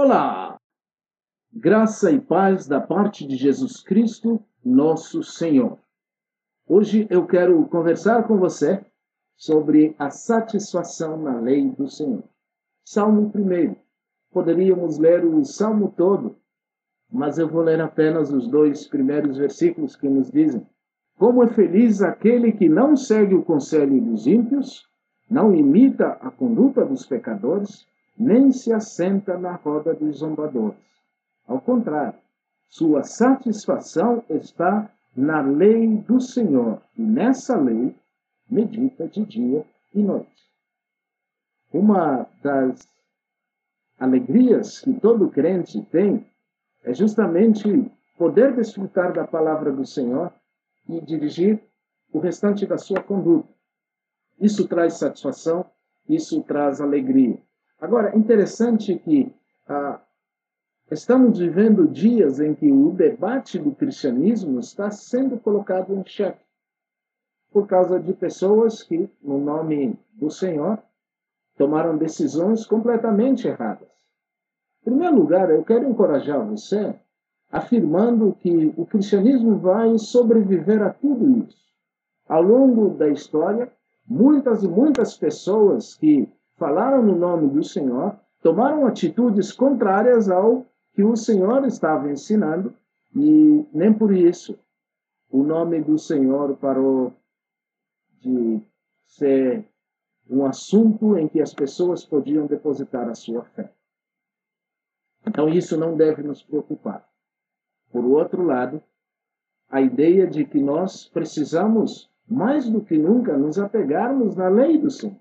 Olá! Graça e paz da parte de Jesus Cristo, nosso Senhor. Hoje eu quero conversar com você sobre a satisfação na lei do Senhor. Salmo 1. Poderíamos ler o salmo todo, mas eu vou ler apenas os dois primeiros versículos que nos dizem: Como é feliz aquele que não segue o conselho dos ímpios, não imita a conduta dos pecadores, nem se assenta na roda dos zombadores. Ao contrário, sua satisfação está na lei do Senhor, e nessa lei medita de dia e noite. Uma das alegrias que todo crente tem é justamente poder desfrutar da palavra do Senhor e dirigir o restante da sua conduta. Isso traz satisfação, isso traz alegria. Agora, interessante que ah, estamos vivendo dias em que o debate do cristianismo está sendo colocado em xeque por causa de pessoas que, no nome do Senhor, tomaram decisões completamente erradas. Em primeiro lugar, eu quero encorajar você afirmando que o cristianismo vai sobreviver a tudo isso. Ao longo da história, muitas e muitas pessoas que falaram no nome do Senhor, tomaram atitudes contrárias ao que o Senhor estava ensinando, e nem por isso o nome do Senhor parou de ser um assunto em que as pessoas podiam depositar a sua fé. Então, isso não deve nos preocupar. Por outro lado, a ideia de que nós precisamos, mais do que nunca, nos apegarmos na lei do Senhor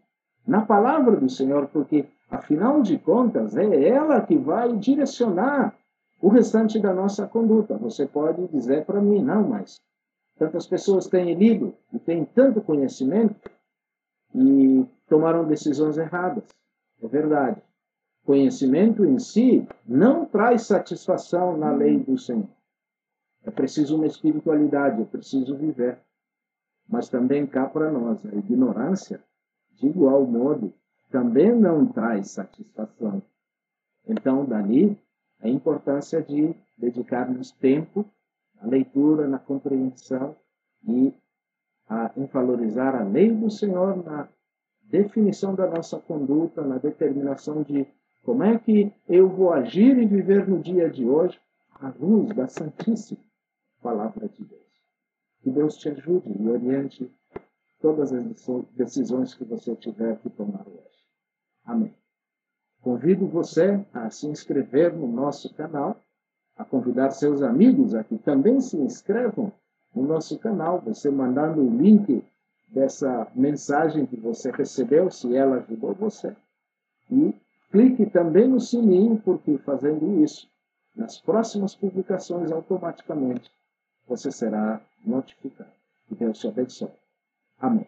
na palavra do Senhor, porque, afinal de contas, é ela que vai direcionar o restante da nossa conduta. Você pode dizer para mim, não, mas tantas pessoas têm lido e têm tanto conhecimento e tomaram decisões erradas. É verdade. Conhecimento em si não traz satisfação na lei do Senhor. É preciso uma espiritualidade, é preciso viver. Mas também cá para nós, a ignorância de igual modo, também não traz satisfação. Então, dali, a importância de dedicarmos tempo à leitura, na compreensão e a, em valorizar a lei do Senhor na definição da nossa conduta, na determinação de como é que eu vou agir e viver no dia de hoje à luz da Santíssima Palavra de Deus. Que Deus te ajude e oriente todas as decisões que você tiver que tomar hoje. Amém. Convido você a se inscrever no nosso canal, a convidar seus amigos a que também se inscrevam no nosso canal, você mandando o link dessa mensagem que você recebeu, se ela ajudou você. E clique também no sininho, porque fazendo isso, nas próximas publicações, automaticamente você será notificado. Que Deus te abençoe. Amém.